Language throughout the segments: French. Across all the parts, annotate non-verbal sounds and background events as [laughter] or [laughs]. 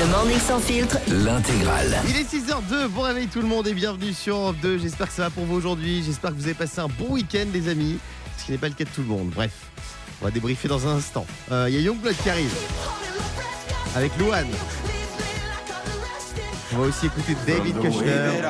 Le morning sans filtre. L'intégrale. Il est 6h02, bon réveil tout le monde et bienvenue sur Europe 2. J'espère que ça va pour vous aujourd'hui. J'espère que vous avez passé un bon week-end, les amis. Ce qui n'est pas le cas de tout le monde. Bref, on va débriefer dans un instant. Euh, Il y a Youngblood qui arrive avec Luan. On va aussi écouter David Kushner.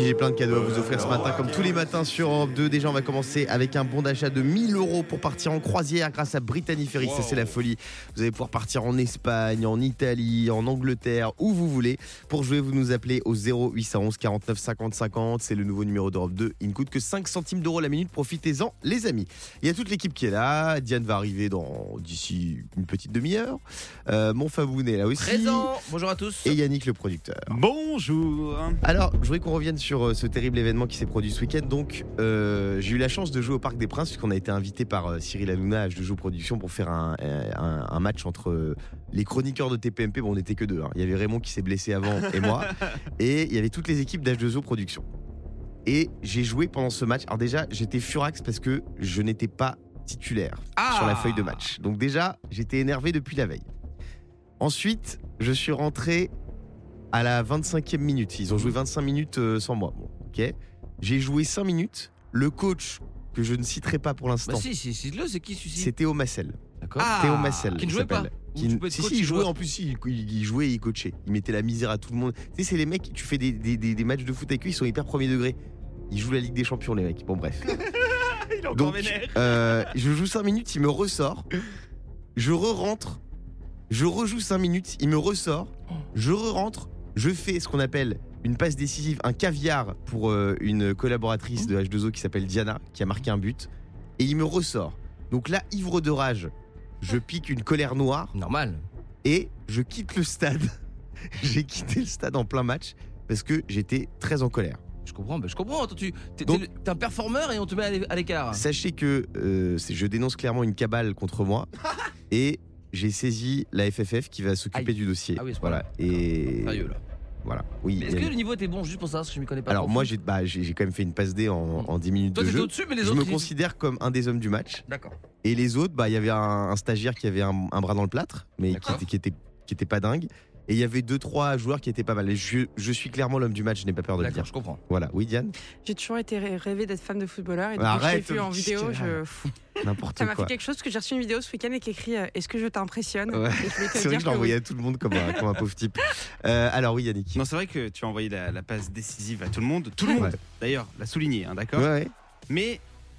Puis j'ai plein de cadeaux à vous offrir ce matin, comme tous les matins sur Europe 2. Déjà, on va commencer avec un bon d'achat de 1000 euros pour partir en croisière grâce à Brittany Ferry. Ça, c'est la folie. Vous allez pouvoir partir en Espagne, en Italie, en Angleterre, où vous voulez. Pour jouer, vous nous appelez au 0811 49 50 50. C'est le nouveau numéro d'Europe 2. Il ne coûte que 5 centimes d'euros la minute. Profitez-en, les amis. Il y a toute l'équipe qui est là. Diane va arriver dans d'ici une petite demi-heure. Euh, mon Faboun est là aussi. Présent Bonjour à tous Et Yannick, le producteur. Bonjour Alors, je voudrais qu'on revienne sur euh, ce terrible événement qui s'est produit ce week-end. Donc, euh, j'ai eu la chance de jouer au Parc des Princes, puisqu'on a été invité par euh, Cyril Hanouna, de Jeux Production, pour faire un, un- un match entre les chroniqueurs de TPMP. Bon, on n'était que deux. hein. Il y avait Raymond qui s'est blessé avant [laughs] et moi. Et il y avait toutes les équipes d'H2O Production. Et j'ai joué pendant ce match. Alors, déjà, j'étais furax parce que je n'étais pas titulaire Ah sur la feuille de match. Donc, déjà, j'étais énervé depuis la veille. Ensuite, je suis rentré à la 25e minute. Ils ont joué 25 minutes euh, sans moi. Bon, ok. J'ai joué 5 minutes. Le coach, que je ne citerai pas pour l'instant, Bah si, si, si, le, c'est qui celui-ci c'est Théo Massel. D'accord. Théo Massel. Qui ne jouait pas Qui si, coach si, il jouait en plus, il, il- il jouait et il coachait. Il mettait la misère à tout le monde. Tu sais, c'est les mecs, tu fais des, des- des- des matchs de foot avec eux, ils sont hyper premier degré. Ils jouent la Ligue des Champions, les mecs. Bon, bref. [laughs] Il est encore Donc, vénère euh, je joue 5 minutes, il me ressort. Je re-rentre. Je rejoue 5 minutes, il me ressort. Je re-rentre. Je fais ce qu'on appelle une passe décisive, un caviar pour euh, une collaboratrice de H2O qui s'appelle Diana, qui a marqué un but. Et il me ressort. Donc là, ivre de rage, je pique une colère noire Normal. et je quitte le stade. [laughs] J'ai quitté le stade en plein match parce que j'étais très en colère. Je comprends, bah, je comprends. Tu t'es, Donc- un performeur et on te met à l'é- à l'écart. Sachez que euh, c'est- je dénonce clairement une cabale contre moi [laughs] et j'ai saisi la FFF qui va s'occuper Aïe. du dossier. Ah oui, à ce voilà. Et Sérieux là. Voilà. Oui. Mais il est-ce que le niveau était bon juste pour savoir parce que je m'y connais pas Alors moi j'ai bah, j'ai j'ai quand même fait une passe D en, en 10 minutes Toi de t'étais jeu. au-dessus, mais les Je autres. me ils- considère comme un des hommes du match. D'accord. Et les autres, bah il y avait un, un stagiaire qui avait un, un bras dans le plâtre, mais qui D'accord. était, qui était qui était pas dingue. Et il y avait deux trois joueurs qui étaient pas mal. Et je, je suis clairement l'homme du match, je n'ai pas peur de le dire. je comprends. Voilà. Oui Diane? J'ai toujours été rê- rêvé d'être fan de footballeur et depuis que je l'ai arrête, vu en vidéo, je... [laughs] N'importe ça m'a quoi. fait quelque chose parce que j'ai reçu une vidéo ce week-end et qui écrit euh, Est-ce que je t'impressionne? Ouais. [laughs] C'est vrai que je envoyé oui. à tout le monde comme un, comme un pauvre type. Euh, alors oui Yannick. Non, c'est vrai que tu as envoyé la, la passe décisive à tout le monde. Tout le monde, Ouais. d'ailleurs, l'a souligné, hein, d'accord? Ouais, ouais. Mais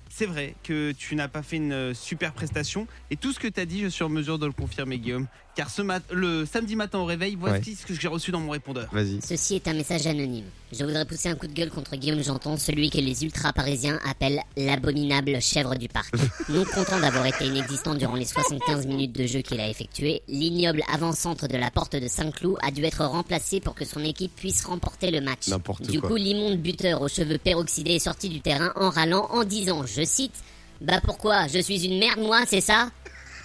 c'est vrai que tu n'as pas fait une super prestation. Et tout ce que tu as dit, je suis en mesure de le confirmer, Guillaume. Car ce mat le samedi matin au réveil, voici ce que j'ai reçu dans mon répondeur. Vas-y. Ceci est un message anonyme. Je voudrais pousser un coup de gueule contre Guillaume Janton, celui que les ultra-parisiens appellent l'abominable chèvre du parc. [laughs] Non content d'avoir été inexistant durant les 75 minutes de jeu qu'il a effectué, l'ignoble avant-centre de la porte de Saint-Cloud a dû être remplacé pour que son équipe puisse remporter le match. N'importe Du quoi. coup, l'immonde buteur aux cheveux peroxydés est sorti du terrain en râlant en disant, je cite, Bah pourquoi Je suis une merde moi, c'est ça?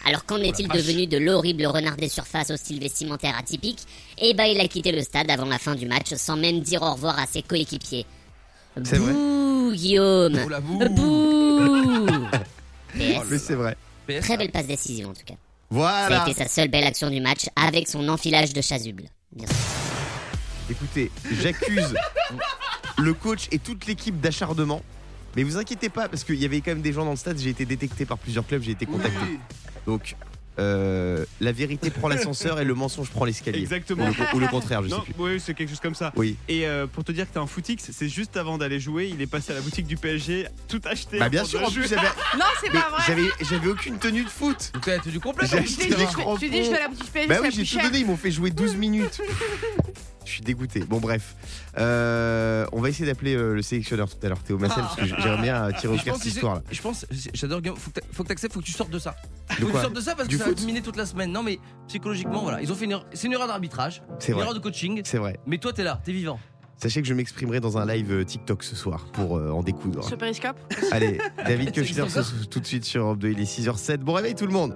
Alors qu'en est-il devenu de l'horrible renard des surfaces au style vestimentaire atypique? Eh bah il a quitté le stade avant la fin du match sans même dire au revoir à ses coéquipiers. C'est vrai Bouh, Guillaume Oh la boue. Bouh [laughs] Mais PS. c'est vrai. PS, Très belle passe décisive en tout cas. Ça Voilà. a été sa seule belle action du match avec son enfilage de chasuble. Bien sûr. Écoutez, j'accuse le coach et toute l'équipe d'acharnement. Mais vous inquiétez pas, parce qu'il y avait quand même des gens dans le stade, j'ai été détecté par plusieurs clubs, j'ai été contacté. Donc, euh, la vérité prend l'ascenseur et le mensonge prend l'escalier. Exactement. Ou le, ou le contraire, je non, sais plus. oui, c'est quelque chose comme ça. Oui. Et euh, pour te dire que t'es un footix, c'est juste avant d'aller jouer, il est passé à la boutique du PSG, tout acheté. Bah bien sûr, de en plus j'avais, [laughs] Non, c'est pas vrai j'avais, j'avais aucune tenue de foot. Donc t'as du complet J'ai comme acheté tu hein. crampons. Tu dis, je fais la boutique PSG, Bah oui, la j'ai tout donné, ils m'ont fait jouer 12 [laughs] minutes. Je suis dégoûté. Bon bref, Euh, on va essayer d'appeler euh, le sélectionneur tout à l'heure, Théo Massel, parce que j'aimerais bien euh, tirer au clair cette histoire-là. je pense, j'adore Guillaume, faut que t'a- faut que t'acceptes, faut que tu sortes de ça. Faut que tu quoi sortes de ça parce Du que ça va foot te miner toute la semaine. Non mais psychologiquement, voilà, ils ont fait une erreur, c'est une erreur d'arbitrage, C'est une vrai. erreur de coaching. C'est vrai. Mais toi t'es là, t'es vivant. Sachez que je m'exprimerai dans un live euh, TikTok ce soir pour euh, en découdre. Sur Periscope? Allez, David [laughs] Ça Kushner existe ce- tout de suite sur Europe 2, il est 6h07. Bon réveil tout le monde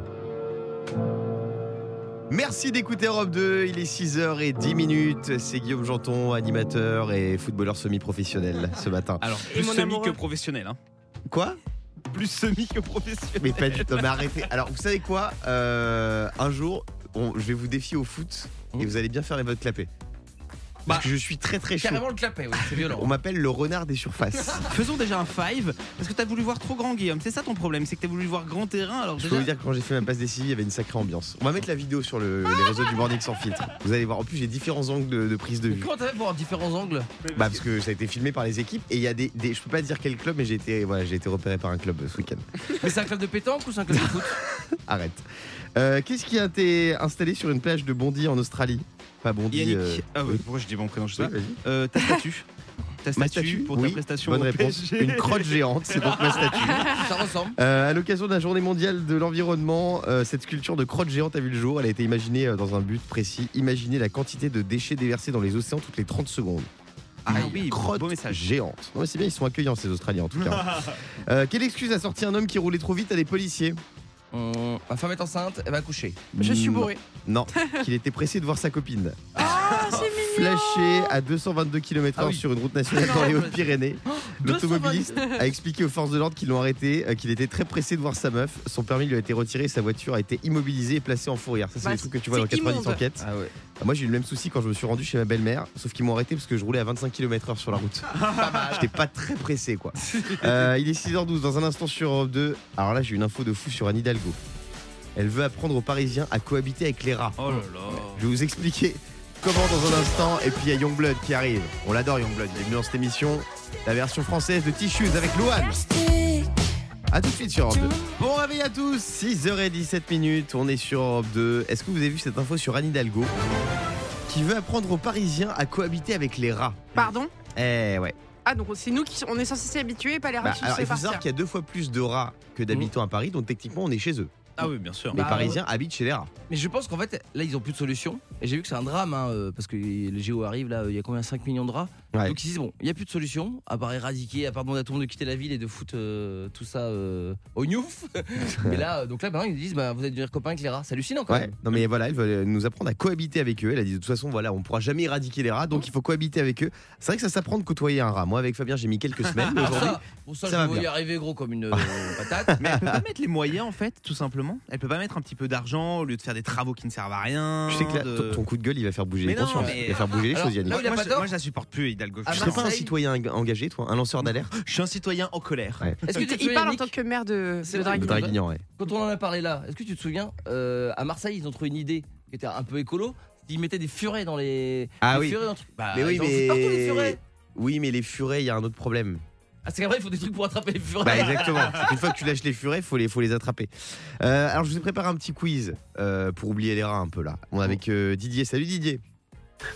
Merci d'écouter Europe 2, il est 6h10 minutes. C'est Guillaume Janton, animateur et footballeur semi-professionnel ce matin. Alors, plus semi que professionnel. Hein. Quoi? Plus semi que professionnel. Mais pas du tout, mais arrêtez. Alors, vous savez quoi? Euh, Un jour, on- je vais vous défier au foot et Mmh. vous allez bien faire les votes clapés. Parce Bah, que je suis très très chaud. Carrément le clapet, oui, c'est violent. On m'appelle le renard des surfaces. [laughs] Faisons déjà un five parce que t'as voulu voir trop grand Guillaume. C'est ça ton problème, c'est que t'as voulu voir grand terrain. Alors Je peux vous dire que quand j'ai fait ma passe décisive, il y avait une sacrée ambiance. On va mettre la vidéo sur le- les réseaux du Morning sans filtre. Vous allez voir. En plus, j'ai différents angles de, de prise de vue. Comment t'as fait pour avoir différents angles? Bah parce que ça a été filmé par les équipes et il y a des, des- je peux pas dire quel club mais j'ai été voilà, j'ai été repéré par un club ce week-end. [laughs] Mais c'est un club de pétanque ou c'est un club de foot? [laughs] Arrête. Euh, Qu'est-ce qui a été installé sur une plage de Bondy en Australie? Pas Bondy. Yannick. euh, Ah ouais, oui. pourquoi je dis mon prénom Je sais oui, pas. vas-y. Euh, ta statue. Ta [laughs] Ma statue statue pour oui, ta prestation. Bonne réponse. PSG. Une crotte géante, c'est donc ma [laughs] statue. Ça ressemble. Euh, à l'occasion de la journée mondiale de l'environnement, euh, cette sculpture de crotte géante a vu le jour. Elle a été imaginée euh, dans un but précis. Imaginez la quantité de déchets déversés dans les océans toutes les 30 secondes. Ah oui, crotte beau message. géante. Non, mais c'est bien, ils sont accueillants ces Australiens en tout [laughs] cas. Euh, quelle excuse a sorti un homme qui roulait trop vite à des policiers? Ma femme est enceinte, elle va accoucher. Je suis bourré. Non, [laughs] qu'il était pressé de voir sa copine. Ah. Flashé à 222 km/h Ah oui. sur une route nationale dans les mais- Hautes-Pyrénées. [gasps] L'automobiliste a expliqué aux forces de l'ordre qui l'ont arrêté euh, qu'il était très pressé de voir sa meuf. Son permis lui a été retiré, sa voiture a été immobilisée et placée en fourrière. Ça, c'est Bah, des trucs que tu vois dans c'est 90 immonde. enquêtes. Ah ouais. Moi, j'ai eu le même souci quand je me suis rendu chez ma belle-mère, sauf qu'ils m'ont arrêté parce que je roulais à 25 km/h sur la route. [laughs] J'étais pas très pressé, quoi. [laughs] Euh, il est 6h12 dans un instant sur Europe 2. Alors là, j'ai une info de fou sur Anne Hidalgo. Elle veut apprendre aux Parisiens à cohabiter avec les rats. Oh là là. Je vais vous expliquer comment dans un instant. Et puis il y a Youngblood qui arrive. On l'adore Youngblood. Il est venu dans cette émission. La version française de Tissues avec Louane. A tout de suite sur Europe 2. Bon réveil à tous. 6h17 minutes. On est sur Europe 2. Est-ce que vous avez vu cette info sur Anne Hidalgo qui veut apprendre aux Parisiens à cohabiter avec les rats? Pardon? Eh ouais. Ah, donc c'est nous qui on est censés s'y habituer, pas les rats Bah, qui alors il faut savoir qu'il y a deux fois plus de rats que d'habitants à Paris. Donc techniquement on est chez eux. Ah oui, bien sûr. Les Bah, Parisiens habitent chez les rats. Mais je pense qu'en fait, là, ils ont plus de solution. Et j'ai vu que c'est un drame, hein, euh, parce que les JO arrivent, là, il y a combien 5 millions de rats Ouais. Donc ils disent, bon, il n'y a plus de solution, à part éradiquer, à part demander à tout le monde de quitter la ville et de foutre euh, tout ça euh, au gnouf. [laughs] Mais là, euh, donc là, maintenant, ils disent, bah, vous allez devenir copains avec les rats. C'est hallucinant quand Ouais, même. non mais voilà, elle veut nous apprendre à cohabiter avec eux. Elle a dit de toute façon, voilà, on pourra jamais éradiquer les rats, donc il faut cohabiter avec eux. C'est vrai que ça s'apprend de côtoyer un rat. Moi, avec Fabien, j'ai mis quelques [laughs] semaines, mais Alors aujourd'hui, [laughs] ça, pour ça, ça je va bien. arriver gros comme une euh, patate. Mais elle peut pas mettre les moyens en fait, tout simplement. Elle peut pas mettre un petit peu d'argent au lieu de faire des travaux qui ne servent à rien. je sais que là, de- ton- coup de gueule, il va faire bouger Mais les non, consciences. mais- Il va faire bouger les Alors, choses, Yannick. je, moi, je la supporte plus, Hidalgo. Tu Je, serais pas un citoyen eng- engagé, toi, un lanceur d'alerte je suis un citoyen en colère. Ouais. Est-ce que tu Il parle en tant que maire de, de vrai. Draguignan. Draguignan, ouais. quand on en a parlé là, est-ce que tu te souviens, euh, à Marseille, ils ont trouvé une idée qui était un peu écolo. Ils mettaient des furets dans les. Ah oui. furets dans. Bah, Mais oui, ils partout, les furets. mais. Oui, mais les furets, il y a un autre problème. Ah, c'est qu'après, il faut des trucs pour attraper les furets. Bah, [laughs] exactement. Qu'une fois que tu lâches les furets, il faut les, faut les attraper. Euh, alors, je vous ai préparé un petit quiz euh, pour oublier les rats un peu là. On est avec euh, Didier. Salut Didier.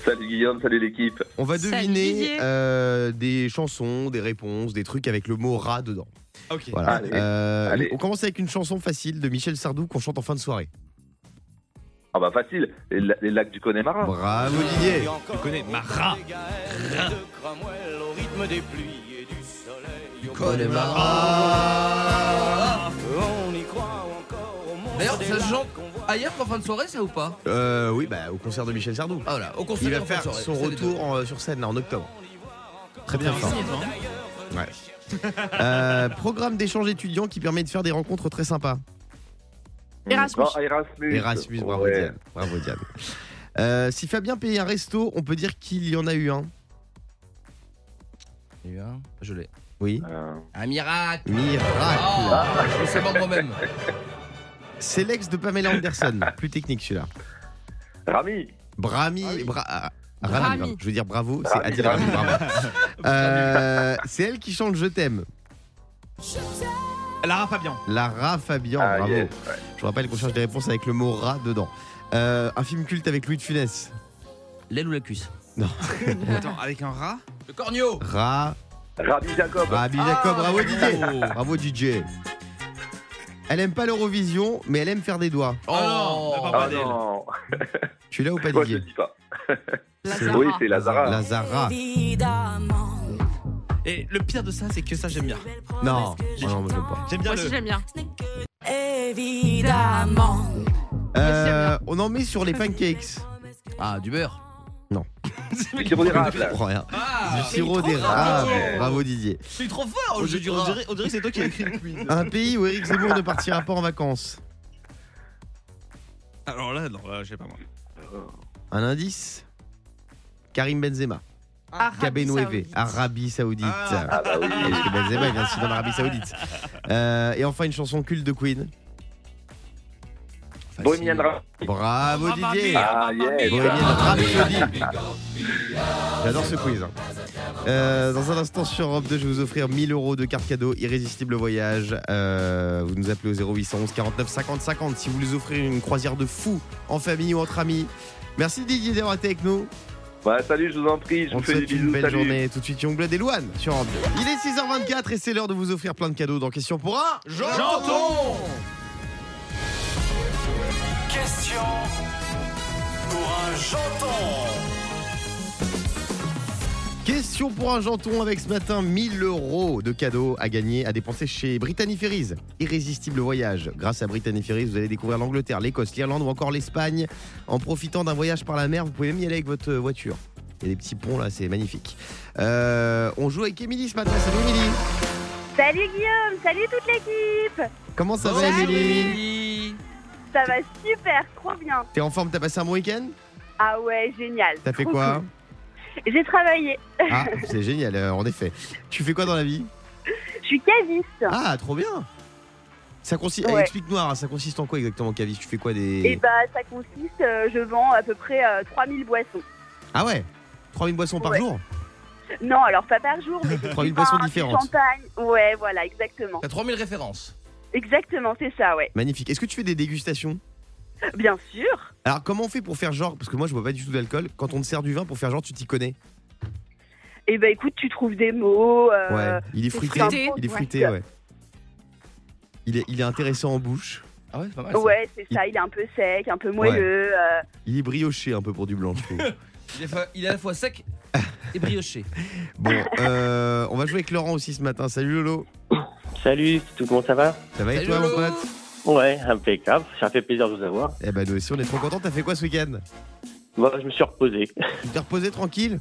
Salut Guillaume, salut l'équipe. On va deviner euh, des chansons, des réponses, des trucs avec le mot rat dedans. Ok. Voilà. Allez. Euh, Allez. On commence avec une chanson facile de Michel Sardou qu'on chante en fin de soirée. Ah bah facile, les, les lacs du Connemara. Bravo Didier. Tu connais Marat. D'ailleurs, ça se chante ailleurs qu'en fin de soirée, ça ou pas? Euh, oui, bah au concert de Michel Sardou. Ah voilà, au concert Il va faire soirée, son retour en- sur scène là, en octobre. Très Bien hein. Ouais. [laughs] Euh, programme d'échange étudiant qui permet de faire des rencontres très sympas. Erasmus. Oh, Erasmus. Erasmus, bravo Ouais. Diane. Bravo Diane. Euh, si Fabien paye un resto, on peut dire qu'il y en a eu un. Il y a eu un, Je l'ai. Oui. Euh, Un miracle Miracle. Oh, Je sais pas moi-même. C'est l'ex de Pamela Anderson. [laughs] Plus technique celui-là. Rami. Brami. Ah. Bra- ah, Brami. Rami, pardon. Je veux dire bravo, c'est Adil Rami. Bravo. [laughs] Euh, c'est elle qui chante Je t'aime. Lara Fabian. Lara Fabian, Ah, bravo. yes, ouais. Je vous rappelle qu'on cherche des réponses avec le mot rat dedans. Euh, un film culte avec Louis de Funès. L'aile ou la cuisse [laughs] Attends, avec un rat Le corneau Ra, Rami Jacob. Rabbi Ah, Jacob, bravo bravo. DJ. Bravo DJ. Elle aime pas l'Eurovision, mais elle aime faire des doigts. Oh non, Oh, pas Ah non. Tu l'as ou pas Moi je Didier le dis pas. Lazara. Oui, c'est Lazara. Lazara. Et le pire de ça, c'est que ça, j'aime bien. Non, non, je pas. J'aime bien Moi aussi le. j'aime bien. Euh, on en met sur les pancakes. Ah, du beurre Sirop [laughs] d'érable. Je comprends rien. Ah, Du sirop trop d'érable. Bravo Didier. C'est trop fort On le jeu dirait, du on dirait- on dirait que c'est toi qui as écrit le quiz. Un pays où Eric Zemmour ne partira pas en vacances. Alors là, non, là, je sais pas moi. Un indice Karim Benzema. Arabie Saoudite. Arabie Saoudite. Ah. Ah bah oui. Parce que Benzema il vient de signer en Arabie Saoudite. Euh, et enfin une chanson culte de Queen. Bohemian Rhapsody. Bravo Mamma Didier. Ah. Bohemian Rhapsody. [laughs] J'adore ce quiz. hein. Euh, dans un instant sur Europe 2, je vais vous offrir 1000 euros de carte cadeau Irrésistible Voyage. Euh, vous nous appelez au 0811 49 50 50 si vous voulez offrir une croisière de fou en famille ou entre amis. Merci Didier d'avoir été avec nous. Ouais, salut, je vous en prie, je On vous te fais des souhaite une bisous. belle Salut. journée. Tout de suite, Youngblood et Louane sur Europe 2. Il est 6h24 et c'est l'heure de vous offrir plein de cadeaux dans Question pour un Janton Question pour un janton. Question pour un janton avec ce matin 1000 euros de cadeaux à gagner, à dépenser chez Brittany Ferries. Irrésistible voyage. Grâce à Brittany Ferries, vous allez découvrir l'Angleterre, l'Écosse, l'Irlande ou encore l'Espagne. En profitant d'un voyage par la mer, vous pouvez même y aller avec votre voiture. Il y a des petits ponts là, c'est magnifique. Euh, on joue avec Émilie ce matin. Salut Émilie. Salut Guillaume, salut toute l'équipe Comment ça va Salut. Émilie? Ça va super, trop bien. T'es en forme T'as passé un bon week-end? Ah ouais, génial. T'as fait Trop quoi? cool. J'ai travaillé. Ah, [laughs] c'est génial, euh, en effet. Tu fais quoi dans la vie? Je suis caviste. Ah, trop bien ça consiste, Ouais. Explique-nous, alors, ça consiste en quoi exactement, Cavis Tu fais quoi des. Et bah ça consiste, euh, je vends à peu près euh, 3000 boissons. Ah ouais? 3000 boissons par Ouais. jour? Non, alors pas par jour, mais [laughs] c'est 3000 du vin, boissons différentes. champagne. Ouais, voilà, exactement. T'as 3000 références. Exactement, c'est ça, ouais. Magnifique. Est-ce que tu fais des dégustations? Bien sûr. Alors, comment on fait pour faire genre Parce que moi, je bois pas du tout d'alcool. Quand on te sert du vin pour faire genre, tu t'y connais? Et bah écoute, tu trouves des mots. euh, Ouais. Il est c'est fruité. fruité, Il est fruité, ouais. Il est, il est intéressant en bouche. Ah ouais, c'est pas mal. ça. Ouais, c'est ça, il est un peu sec, un peu moelleux. euh, Il est brioché un peu pour du blanc, je trouve. [laughs] Il est, fa- il est à la fois sec et brioché. [laughs] bon, euh, on va jouer avec Laurent aussi ce matin. Salut Lolo. Salut, tout le monde ça va Ça va et Salut, toi, mon pote Ouais, impeccable, ça fait plaisir de vous avoir. Eh ben, nous aussi, on est trop contents. T'as fait quoi ce week-end? Moi, je me suis reposé. Tu t'es reposé tranquille?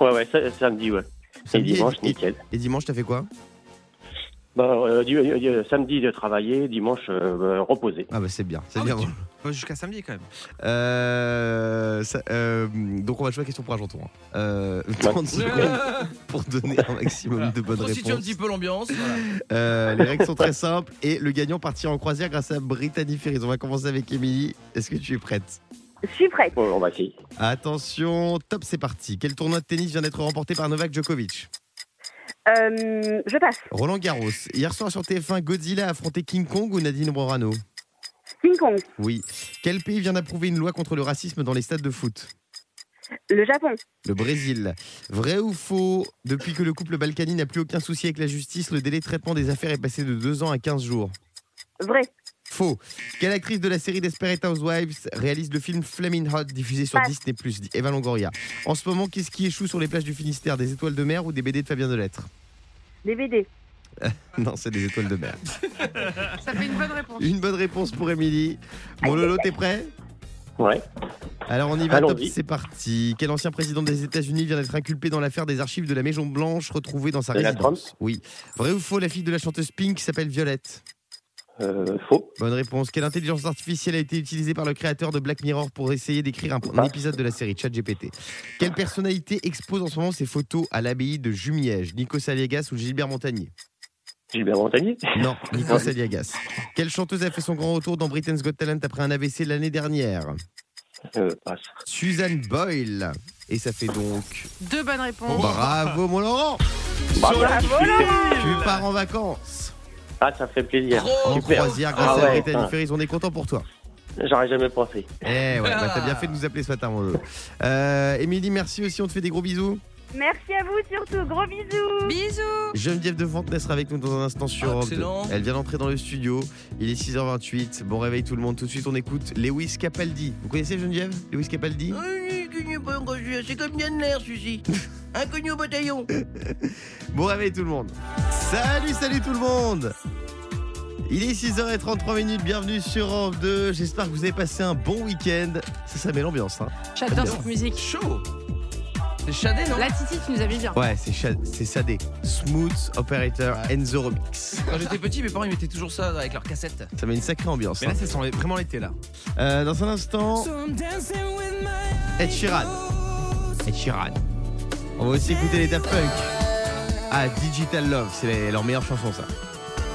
Ouais, ouais, ça- samedi, ouais. Et Samedi dimanche, et, nickel. et dimanche, t'as fait quoi? Bah, euh, du- euh, samedi de travailler, dimanche euh, euh, reposer. Ah bah c'est bien, c'est Ah bien. oui, bon. Bah, Jusqu'à samedi quand même. Euh, ça- euh, donc on va jouer à question pour un janton. hein. Euh, [laughs] 30 secondes [laughs] pour donner un maximum Voilà. de bonnes Constitue un réponses. petit peu l'ambiance. voilà. Euh, les règles sont très simples et le gagnant partira en croisière grâce à Brittany Ferries. On va commencer avec Émilie. Est-ce que tu es prête? Je suis prête. Ouais, on va essayer. Attention, top, c'est parti. Quel tournoi de tennis vient d'être remporté par Novak Djokovic? Euh, je passe. Roland Garros. Hier soir sur TF1, Godzilla a affronté King Kong ou Nadine Morano? King Kong. Oui. Quel pays vient d'approuver une loi contre le racisme dans les stades de foot? Le Japon. Le Brésil. Vrai ou faux? Depuis que le couple Balkany n'a plus aucun souci avec la justice, le délai de traitement des affaires est passé de 2 ans à 15 jours. Vrai. Faux. Quelle actrice de la série Desperate Housewives réalise le film Flaming Hot diffusé sur Passe. Disney Plus Eva Longoria. En ce moment, qu'est-ce qui échoue sur les plages du Finistère? Des étoiles de mer ou des BD de Fabien Delettre? DVD. [laughs] Non, c'est des étoiles de mer. Ça fait une bonne réponse. Une bonne réponse pour Émilie. Mon Lolo, t'es prêt? Ouais. Alors on y va, top, c'est parti. Quel ancien président des États-Unis vient d'être inculpé dans l'affaire des archives de la Maison Blanche retrouvée dans sa Donald résidence? Oui. Vrai ou faux, la fille de la chanteuse Pink s'appelle Violette? Euh, faux. Bonne réponse. Quelle intelligence artificielle a été utilisée par le créateur de Black Mirror pour essayer d'écrire un, un épisode de la série ChatGPT? Quelle personnalité expose en ce moment ses photos à l'abbaye de Jumièges? Nico Saliagas ou Gilbert Montagnier? Gilbert Montagnier Non, [laughs] Nico Saliagas. Quelle chanteuse a fait son grand retour dans Britain's Got Talent après un AVC l'année dernière? Euh. Suzanne Boyle. Et ça fait donc Deux bonnes réponses. bravo mon Laurent Bravo. Tu pars en vacances Ah, ça fait plaisir. en Super. croisière grâce Ah à ouais, Brittany ah. Ferries. On est content pour toi. J'aurais jamais pensé. Eh ouais, bah, t'as bien fait de nous appeler ce matin, mon Lolo. Euh, Émilie, merci aussi. On te fait des gros bisous. Merci à vous surtout. Gros bisous. Bisous. Geneviève de Fontenay sera avec nous dans un instant sur Ah, Europe 2. excellent. Elle vient d'entrer dans le studio. Il est 6h28. Bon réveil tout le monde. Tout de suite, on écoute Lewis Capaldi. Vous connaissez Geneviève Lewis Capaldi? C'est comme Yanner, celui-ci. [laughs] Inconnu au bataillon. Bon réveil tout le monde. Salut, salut tout le monde. Il est 6h33 minutes. Bienvenue sur Europe 2. J'espère que vous avez passé un bon week-end. Ça, ça met l'ambiance. Hein. J'adore cette musique. Chaud. C'est Shadé, non? La Titi, tu nous as mis bien. Ouais, c'est Sadé. Smooth Operator and the Remix. Quand j'étais petit, mes parents ils mettaient toujours ça avec leurs cassettes. Ça met une sacrée ambiance. Mais là, hein. ça sent vraiment l'été là. Euh, dans un instant, Ed Sheeran. Ed Sheeran. On va aussi écouter les Daft Punk. Ah, Digital Love, c'est les- leur meilleure chanson ça.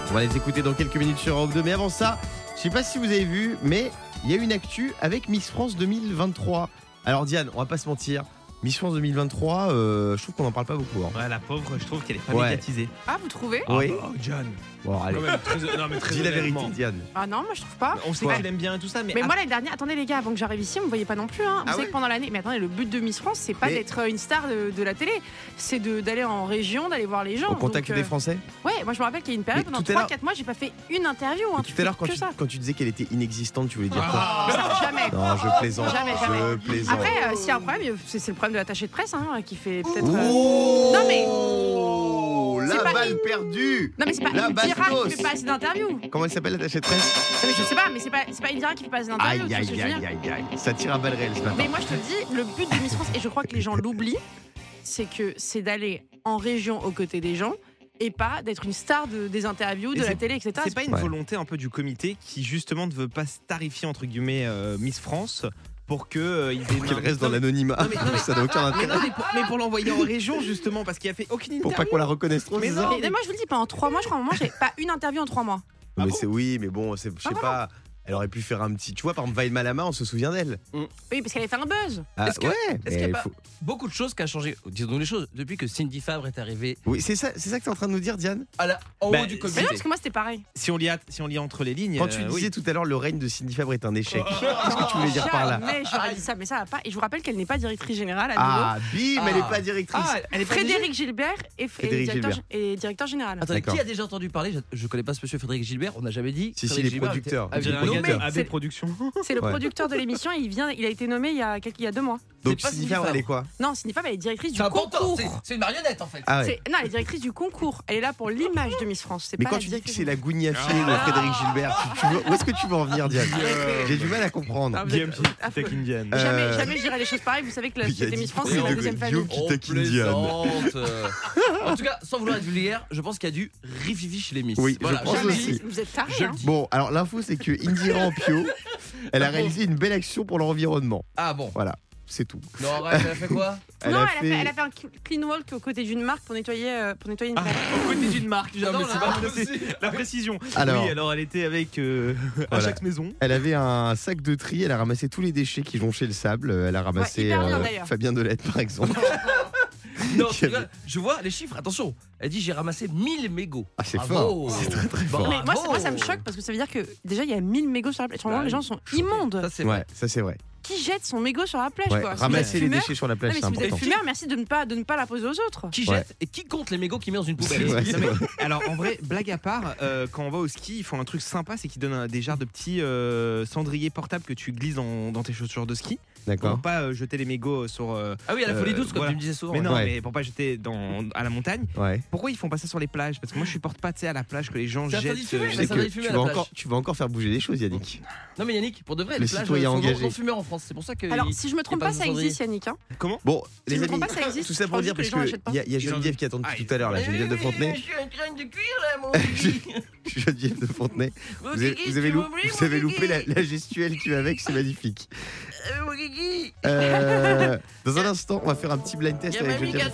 On va les écouter dans quelques minutes sur Europe 2. Mais avant ça, je sais pas si vous avez vu, mais il y a une actu avec Miss France 2023. Alors Diane, on va pas se mentir. Miss France 2023, euh, je trouve qu'on en parle pas beaucoup. hein. Ouais, la pauvre, je trouve qu'elle est pas Ouais. médiatisée. Ah, vous trouvez? Oui. Oh, John. Bon, allez. Quand même, très- non, mais très Dis la vérité, honnêtement. Diane. Ah non, moi je trouve pas. On sait Quoi que tu l'aimes bien et tout ça, mais. Mais ah, moi l'année dernière, attendez les gars, avant que j'arrive ici, on me voyait pas non plus. Hein. Vous Ah savez ouais que pendant l'année, mais attendez, le but de Miss France, c'est pas Mais- d'être euh, une star de, de la télé, c'est de- d'aller en région, d'aller voir les gens. Au contact Donc, euh, des Français Ouais, moi je me rappelle qu'il y a une période Mais pendant tout à l'heure- 3-4 mois, j'ai pas fait une interview. Hein, Mais Tout à l'heure, fais quand que tu, ça. quand tu disais qu'elle était inexistante, tu voulais dire quoi Ça, jamais. Non, je plaisante. Jamais, Je jamais. plaisante. Après, euh, s'il y a un problème, c'est c'est le problème de l'attaché de presse hein, qui fait peut-être. euh, Non, mais- Oh, C'est La pas balle une- Non perdue mais c'est pas La Indira qui fait pas assez d'interviews. Comment elle s'appelle l'attachée de presse? Non, mais je sais pas, mais c'est pas pas Indira qui fait pas assez d'interviews. Aïe, aïe, aïe, aïe, aïe. Ça tire à balles réelles ce matin. Mais moi je te le dis, le but de Miss France et je crois que les gens l'oublient, c'est que c'est d'aller en région aux côtés des gens et pas d'être une star de, des interviews, de la télé, etc. C'est pas une Ouais. volonté un peu du comité qui justement ne veut pas starifier entre guillemets euh, Miss France pour que euh, aient Pour qu'elle reste dans l'anonymat. Non, mais- non, mais- [laughs] Ça n'a aucun Mais, intérêt. non, mais pour, mais pour l'envoyer en région justement parce qu'il a fait aucune Pour interview. pas qu'on la reconnaisse trop, Mais c'est non. ça Mais, mais moi je vous le dis, pendant trois mois, je crois, à un moment, j'ai pas une interview en trois mois. Mais bon c'est oui, mais bon, c'est- je sais Ah, pas. Elle aurait pu faire un petit. Tu vois, par exemple, Vaille Malama, on se souvient d'elle. Oui, parce qu'elle avait fait un buzz. Ah, Est-ce que- ouais, est-ce mais qu'il y a il pas- faut- Beaucoup de choses qui a changé. Disons les choses. Depuis que Cindy Fabre est arrivée Oui, c'est ça, c'est ça que tu es en train de nous dire, Diane? À la, en Bah, haut du Mais comité. non, parce que moi c'était pareil. Si on lit si on lit entre les lignes. Quand tu euh, disais oui. tout à l'heure le règne de Cindy Fabre est un échec, qu'est-ce que tu voulais dire par là? Jamais j'aurais dit ça, mais ça va pas. Et je vous rappelle qu'elle n'est pas directrice générale à nouveau. Ah, bim, elle est Ah. pas directrice. Ah, elle est pas Frédéric Gilbert est, est Frédéric directeur, Gilbert. est directeur général. Attendez, D'accord. qui a déjà entendu parler? Je, je connais pas ce monsieur Frédéric Gilbert, on n'a jamais dit. Si, si, Frédéric les Gilbert producteurs. avait- Les avait producteurs. Nommé. Mais AB c'est- Productions. C'est le producteur de l'émission et il, vient, il a été nommé il y a, quelques, il y a deux mois. Donc Fabre, elle est quoi Non, Fabre, elle est directrice du concours. c'est- c'est une marionnette en fait. Ah ouais. Non, elle est directrice du concours. Elle est là pour l'image de Miss France. Mais pas quand tu dis que c'est la gougnafier de Frédéric Gilbert, tu- tu veux- où est-ce que tu veux en venir, Diane J'ai du mal à comprendre. Ah, ah, Tech Indian. Euh, Jamais, jamais je dirais les choses pareilles. Vous savez que dit Miss France, Guillaume c'est la de- deuxième Guillaume famille. qui taquine Diane. plaisante. euh. [laughs] en tout cas, sans vouloir être vulgaire, je pense qu'il y a du rififi chez les Miss. Oui, je Voilà, pense Jamais. aussi. Vous êtes tarés, hein. Bon, alors l'info c'est que Indira Ampio, elle a réalisé une belle action pour l'environnement. Ah bon. Voilà, c'est tout. Non, arrête, elle a fait quoi [laughs] Elle non, a elle, a fait- fait... elle a fait un clean walk aux côtés d'une marque pour nettoyer, euh, pour nettoyer une Ah, plage. au côté d'une marque. Non, mais c'est pas possible. La précision. Alors. oui, alors elle était avec euh, [laughs] à Voilà. chaque maison. Elle avait un sac de tri, elle a ramassé tous les déchets qui jonchaient le sable. Elle a ramassé hyper bien, d'ailleurs. Fabien Delette par exemple. [laughs] Non, Qui tu vois, je vois les chiffres, attention. Elle dit j'ai ramassé 1000 mégots. Ah, c'est fort, c'est très très fort. Mais moi, ça me choque parce que ça veut dire que déjà, il y a 1000 mégots sur la plage. Bah les gens sont immondes. Ça, c'est vrai. Ouais, ça c'est vrai. Qui jette son mégot sur la plage Ouais, quoi Si Ramasser vous les fumeur- déchets sur la Non, plage, mais c'est si vous êtes important. fumeur, merci de ne pas, de ne pas la poser aux autres. Qui Ouais. jette et qui compte les mégots qui met dans une poubelle? Non, mais-. Alors en vrai, blague à part, euh, quand on va au ski, ils font un truc sympa, c'est qu'ils donnent un- des jarres de petits euh, cendriers portables que tu glisses dans, dans tes chaussures de ski pour D'accord. pas euh, jeter les mégots sur. euh, Ah oui, à la Euh, folie douce, comme voilà. tu me disais souvent. mais non, Ouais. mais pour pas jeter dans, à la montagne. Ouais. Pourquoi ils font pas ça sur les plages? Parce que moi je supporte pas tu sais, à la plage que les gens jettent. euh, tu vas encore, tu vas encore faire bouger les choses, Yannick. Non mais Yannick, pour de vrai, Le les plages sont non fumeurs en France. C'est pour ça que. Alors, si je me trompe pas ça existe, Yannick. hein. Comment? Bon, les amis, tout ça pour dire parce gens l'achètent que pas. il y a, Geneviève qui attend Ah, depuis tout à l'heure, Eh Geneviève de Fontenay. [laughs] Je suis en train de cuire là, mon. Geneviève de Fontenay. Vous avez, loupé la, la gestuelle qui va avec, c'est magnifique. Euh, [laughs] dans un instant, on va faire un petit blind test avec mamie là,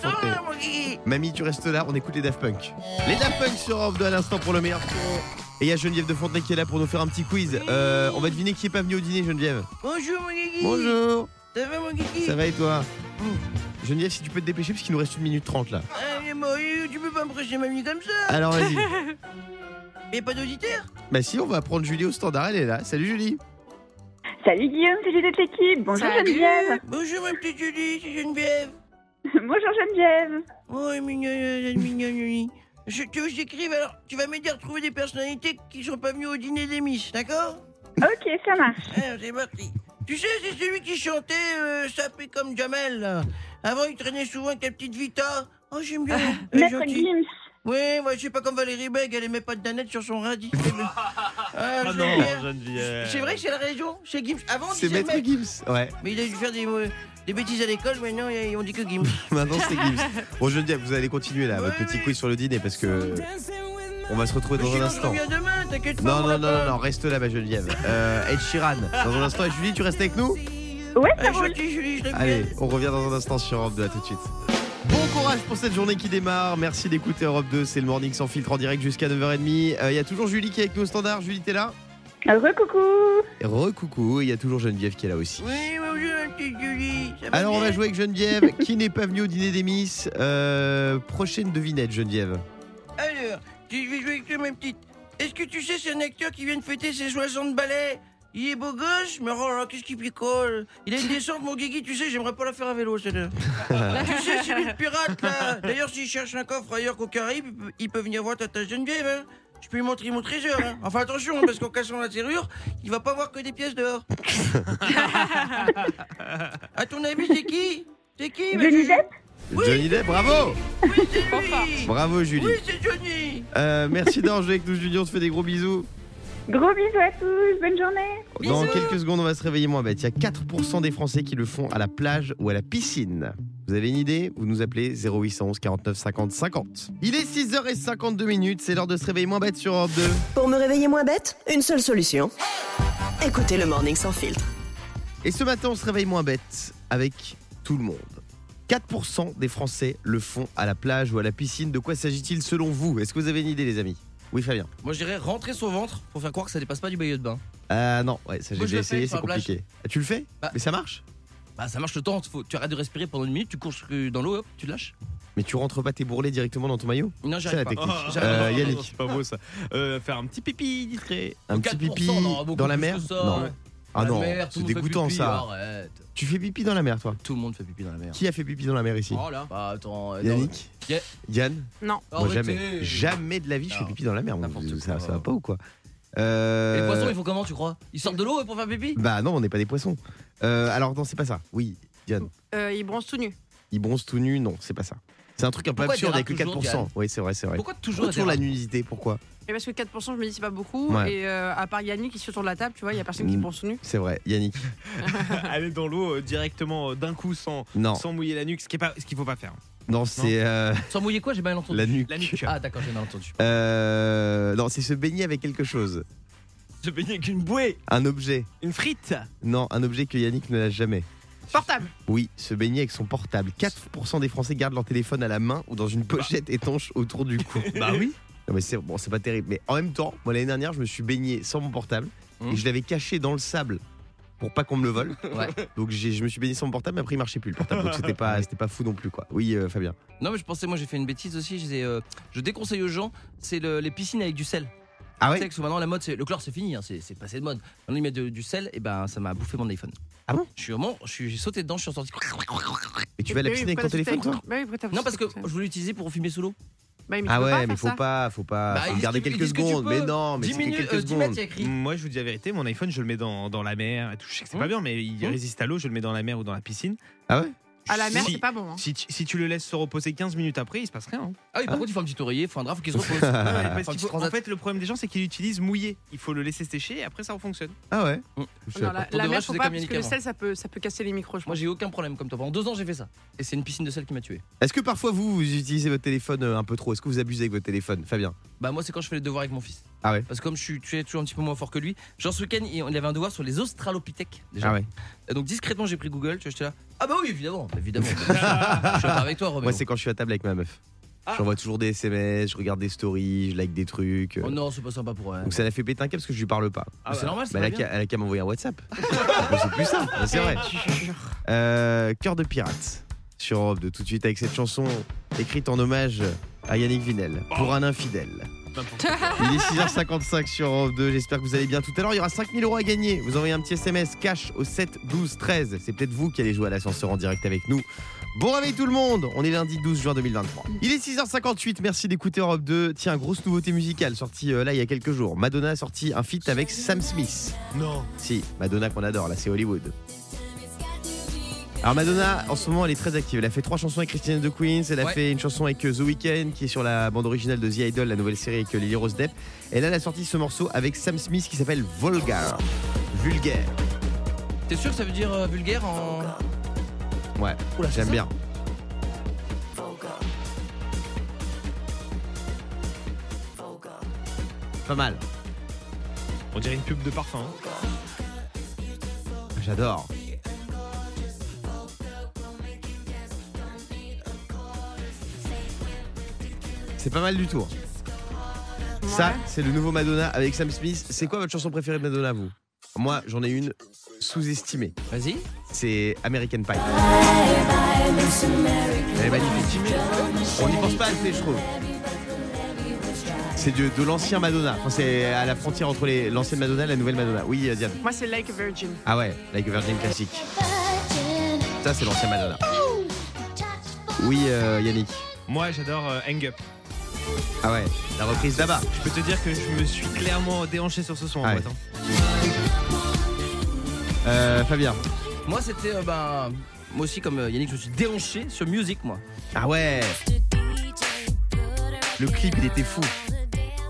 mon kiki. Mamie, tu restes là, on écoute les Daft Punk. Les Daft Punk sur Europe 2 à l'instant pour le meilleur son. Et il y a Geneviève de Fontenay qui est là pour nous faire un petit quiz. Euh, on va deviner qui est pas venu au dîner, Geneviève. Bonjour mon kiki. Bonjour, Ça va mon kiki ça va et toi Geneviève, si tu peux te dépêcher parce qu'il nous reste une minute trente là. Ah, tu peux pas me prêcher mamie comme ça. Alors vas-y. [laughs] Mais pas d'auditeur. bah si, on va prendre Julie au standard, elle est là. Salut Julie. Salut Guillaume, salut toute l'équipe. Bonjour Salut. Geneviève. Bonjour ma petite Julie, c'est Geneviève. [laughs] Bonjour Geneviève. Oh, mignonne, mignonne Julie. Je, tu veux que je t'écrive alors Tu vas m'aider à retrouver des personnalités qui sont pas venues au dîner des Miss, d'accord Ok, ça marche. Alors, c'est parti. Tu sais, c'est celui qui chantait euh, sapé comme Jamel. là. Avant, il traînait souvent avec la petite Vita. Oh, j'aime bien. Elle est Maître gentille. Gims. Ouais, moi, je sais pas comme Valérie Beg, elle aimait pas de danette sur son radis. [laughs] ah, Ah je non. Geneviève. C'est vrai que c'est la région, chez Gims. Avant, on C'est disait Maître. Gims. Ouais. Mais il a dû faire des. euh, des bêtises à l'école, maintenant on dit que Gims. [laughs] Maintenant c'est Gims. Bon Geneviève, vous allez continuer là, votre petit oui. quiz sur le dîner parce que on va se retrouver dans un instant. reviens demain, t'inquiète pas. Non, on non, non, pas. non, reste là, ma Geneviève. Euh, Ed Sheeran, dans un instant. Et Julie, tu restes avec nous? Ouais, ça Allez, roule. gentil, Julie, je l'aime Allez, on revient dans un instant sur Europe 2, à tout de suite. Bon courage pour cette journée qui démarre. Merci d'écouter Europe 2. C'est le morning sans filtre en direct jusqu'à 9h30. Euh, Il y a toujours Julie qui est avec nous au standard. Julie, t'es là? Recoucou. Et Re-coucou. Et il y a toujours Geneviève qui est là aussi. Oui, petite Julie. Alors, on va jouer avec Geneviève qui n'est pas venue au dîner des Miss. Euh, prochaine devinette, Geneviève. Alors, je vais jouer avec toi, ma petite. Est-ce que tu sais, c'est un acteur qui vient de fêter ses 60 balais? Il est beau gosse, mais oh là là, qu'est-ce qu'il picole Il a une descente, mon Guigui, tu sais, j'aimerais pas la faire à vélo, celle-là. [laughs] tu sais, c'est lui le pirate, là. D'ailleurs, s'il cherche un coffre ailleurs qu'au Caraïbes, il peut- venir voir Tata Geneviève, hein. Je peux lui montrer mon trésor, hein. Enfin, attention, parce qu'en cassant la serrure, il va pas voir que des pièces dehors. [laughs] à ton avis, c'est qui? C'est qui Johnny Depp Oui. Johnny Depp, bravo Oui, c'est lui Bravo, Julie. Oui, c'est Johnny Euh, merci d'avoir joué avec nous, Julie. On te fait des gros bisous. Gros bisous à tous. Bonne journée. Dans quelques secondes, on va se réveiller moins bête. Il y a 4% des Français qui le font à la plage ou à la piscine. Vous avez une idée? Vous nous appelez 0811 49 50 50. Il est 6h52 minutes, c'est l'heure de se réveiller moins bête sur Europe 2. Pour me réveiller moins bête, une seule solution. Écoutez le Morning sans filtre. Et ce matin, on se réveille moins bête avec tout le monde. 4% des Français le font à la plage ou à la piscine. De quoi s'agit-il selon vous? Est-ce que vous avez une idée, les amis? Oui, Fabien. Moi, je dirais rentrer son ventre pour faire croire que ça dépasse pas du maillot de bain. Ah non, ouais, ça j'ai Moi, je déjà le fais essayé, sur c'est la plage. compliqué. Ah, tu le fais Bah. Mais ça marche Bah, ça marche le temps. Faut, tu arrêtes de respirer pendant une minute, tu cours jusque dans l'eau, hop, tu te lâches. Mais tu rentres pas tes bourrelets directement dans ton maillot Non, C'est j'arrive la pas. technique. Oh, J'arrive Euh, pas. Yannick. C'est pas beau ça. Euh, faire un petit pipi discret. Un petit 4%, pipi non, beaucoup dans la plus mer que ça. Non. Ouais. Ah La non, c'est dégoûtant pipi, ça. Arrête. Tu fais pipi dans la mer, toi Tout le monde fait pipi dans la mer. Qui a fait pipi dans la mer ici Oh là. Bah, attends. euh, Yannick Yeah. Yann Non. Moi jamais. Jamais de la vie je fais pipi dans la mer. Ça, ça va pas ou quoi Et Euh, les poissons, ils font comment, tu crois? Ils sortent de l'eau pour faire pipi? Bah non, on n'est pas des poissons. Euh, alors non, c'est pas ça. Oui, Yann. Euh, il bronze tout nu. Ils bronzent tout nus, non, c'est pas ça. C'est un truc un peu Pourquoi absurde avec le rats toujours, 4%. Yann? Oui, c'est vrai, c'est vrai. Pourquoi toujours Pourquoi toujours la nudité? Pourquoi? Et parce que 4%, je me dis, c'est pas beaucoup. Ouais. Et euh, à part Yannick qui se autour de la table, tu vois, il y a personne qui Mm. tout nu. C'est vrai, Yannick. [laughs] [laughs] Aller dans l'eau euh, directement euh, d'un coup sans, Non, sans mouiller la nuque, ce qui est pas, ce qu'il faut pas faire. non, c'est euh, Sans mouiller quoi J'ai mal entendu. la nuque. La nuque. Ah, d'accord, j'ai mal entendu. Euh, non, c'est se baigner avec quelque chose. Je baignais avec une bouée, Un objet. une frite. Non, un objet que Yannick ne l'a jamais. Portable. Oui, se baigner avec son portable. 4% des Français gardent leur téléphone à la main ou dans une pochette étanche autour du cou. [laughs] Bah oui. Non mais c'est bon, c'est pas terrible. Mais en même temps, moi l'année dernière, je me suis baigné sans mon portable et je l'avais caché dans le sable pour pas qu'on me le vole. [laughs] Ouais. Donc j'ai- je me suis baigné sans mon portable, mais après il marchait plus le portable. Donc c'était pas, [laughs] c'était pas fou non plus quoi. Oui, euh, Fabien. Non, mais je pensais, moi, j'ai fait une bêtise aussi. Je, disais, euh, je déconseille aux gens, c'est le- les piscines avec du sel. Ah Tu ouais sais que maintenant, la mode, c'est le chlore, c'est fini, hein, c'est c'est passé de mode. Maintenant, ils mettent de- du sel, et ben, ça m'a bouffé mon iPhone. Ah bon Je suis vraiment, je suis- j'ai sauté dedans, je suis sorti. Et tu vas à la piscine avec ton téléphone toi Non, parce que je voulais l'utiliser pour filmer sous l'eau. Bah mais Ah pas ouais, mais faut ça. pas, faut pas, Bah, faut garder quelques que secondes. Mais non, mais 10 c'est minutes, quelques euh, 10 mètres, il y a secondes. Moi, je vous dis la vérité, mon iPhone, je le mets dans, dans la mer et tout. Je sais que c'est Hum. pas bien, mais il Hum. résiste à l'eau. Je le mets dans la mer ou dans la piscine. Ah ouais? À la mer, Si- c'est pas bon. hein. Si, tu- si tu le laisses se reposer 15 minutes après, il se passe rien. hein. Ah oui, par Ah. contre, il faut un petit oreiller, il faut un drap, faut qu'il se repose. [laughs] Ouais, parce faut- en fait, le problème des gens, c'est qu'ils l'utilisent mouillé. Il faut le laisser sécher et après, ça fonctionne. Ah ouais. Savais Non, pas. la, la mer, je faut pas, parce que le sel, ça peut, ça peut casser les micros, je Moi, j'ai aucun problème comme toi. Pendant deux ans, j'ai fait ça. Et c'est une piscine de sel qui m'a tué. Est-ce que parfois vous, vous utilisez votre téléphone euh, un peu trop? Est-ce que vous abusez avec votre téléphone, Fabien? Bah, moi, c'est quand je fais les devoirs avec mon fils. Ah ouais Parce que comme je suis, tu es toujours un petit peu moins fort que lui, genre ce week-end, il il avait un devoir sur les australopithèques. Déjà. Ah ouais. Et Donc discrètement, j'ai pris Google, tu vois, j'étais là. Ah bah oui, évidemment, évidemment. [laughs] je suis avec toi, Roméo. Moi, c'est quand je suis à table avec ma meuf. Ah. J'envoie toujours des SMS, je regarde des stories, je like des trucs. Oh non, c'est pas sympa pour elle. Donc ça l'a fait péter un câble parce que je lui parle pas. Mais c'est normal, Bah, c'est elle, a qu'à- elle a qu'à m'envoyer un WhatsApp. [laughs] c'est plus ça, bah, c'est vrai. Euh, Cœur de pirate sur Europe de tout de suite avec cette chanson écrite en hommage à Yannick Vinel pour un infidèle. Il est 6h55 sur Europe 2. J'espère que vous allez bien. Tout à l'heure, il y aura 5000 euros à gagner. Vous envoyez un petit SMS cash au 7 12 13. C'est peut-être vous qui allez jouer à l'ascenseur en direct avec nous. Bon réveil tout le monde. On est lundi 12 juin 2023. Il est 6h58. Merci d'écouter Europe 2. Tiens, grosse nouveauté musicale sortie euh, là il y a quelques jours. Madonna a sorti un feat avec Sam Smith. Non. Si, Madonna qu'on adore, là c'est Hollywood. Alors Madonna, en ce moment, elle est très active. Elle a fait trois chansons avec Christine de Queens. Elle a Ouais. fait une chanson avec euh, The Weeknd, qui est sur la bande originale de The Idol, la nouvelle série avec euh, Lily Rose Depp. Et là, elle a sorti ce morceau avec Sam Smith qui s'appelle Vulgar. Vulgaire. T'es sûr que ça veut dire euh, vulgaire en. Ouais, j'aime bien. Pas mal, On dirait une pub de parfum. hein. j'adore. C'est pas mal du tout. Ça, c'est le nouveau Madonna avec Sam Smith. C'est quoi votre chanson préférée de Madonna, vous? Moi, j'en ai une sous-estimée. Vas-y. C'est American Pie. Elle est magnifique. On n'y pense pas assez, je trouve. C'est de, de l'ancien Madonna. Enfin, c'est à la frontière entre les- l'ancienne Madonna et la nouvelle Madonna. Oui, euh, Diane. Moi, c'est Like a Virgin. Ah ouais, Like a Virgin classique. Ça, c'est l'ancien Madonna. Oui, euh, Yannick. Moi, j'adore euh, Hang Up. Ah ouais, la reprise d'Abba. Je peux te dire que je me suis clairement déhanché sur ce son en Ah boîte. ouais. hein. Euh, Fabien. Moi, c'était. euh, ben, moi aussi, comme euh, Yannick, je me suis déhanché sur Music, moi. Ah ouais. Le clip, il était fou.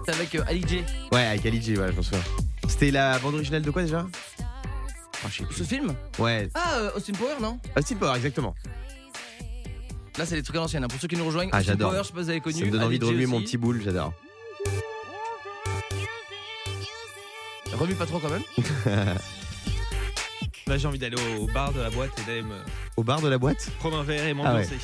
C'est avec euh, Ali J. Ouais, avec Ali G, ouais, je souviens. C'était la bande originale de quoi déjà? Ah, je sais plus. Ce film? Ouais, Ah, euh, Austin Power, non? Austin Power, exactement. Là, c'est les trucs à l'ancienne. hein. Pour ceux qui nous rejoignent, Ah, j'adore. Power, je sais pas si vous avez connu. Ça me donne envie de remuer mon petit boule, j'adore. Remue pas trop quand même. [laughs] Là, j'ai envie d'aller au bar de la boîte et d'aller me Au bar de la boîte? prendre un verre et Ah m'ambiancer.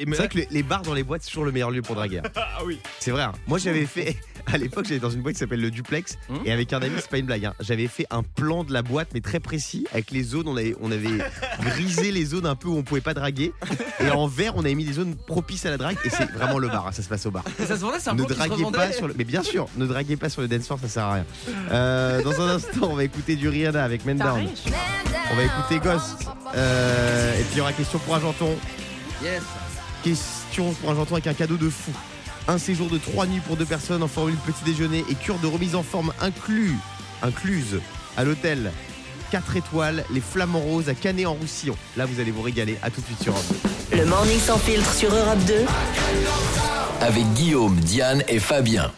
C'est vrai que les, les bars dans les boîtes, c'est toujours le meilleur lieu pour draguer. hein. [laughs] Ah oui. C'est vrai. hein. Moi, j'avais fait. [laughs] À l'époque, j'étais dans une boîte qui s'appelle le Duplex. Hum. Et avec un ami, c'est pas une blague. hein, J'avais fait un plan de la boîte, mais très précis. Avec les zones, on avait, on avait [laughs] grisé les zones un peu où on pouvait pas draguer. Et en vert, on avait mis des zones propices à la drague. Et c'est vraiment le bar. hein, Ça se passe au bar. Et ça se vendait, c'est un Ne plan qui se draguez pas revendait. sur le. Mais bien sûr, ne draguez pas sur le dance floor, ça sert à rien. Euh, dans un instant, on va écouter du Rihanna avec Men Down. On va écouter Ghost. Euh, et puis il y aura question pour. Yes. Question pour un janton avec un cadeau de fou. Un séjour de 3 nuits pour deux personnes en formule petit déjeuner et cure de remise en forme inclus, incluse à l'hôtel 4 étoiles, les Flamands Roses à Canet en Roussillon. Là, vous allez vous régaler. À tout de suite sur Europe 2. Le morning sans filtre sur Europe 2. Avec Guillaume, Diane et Fabien.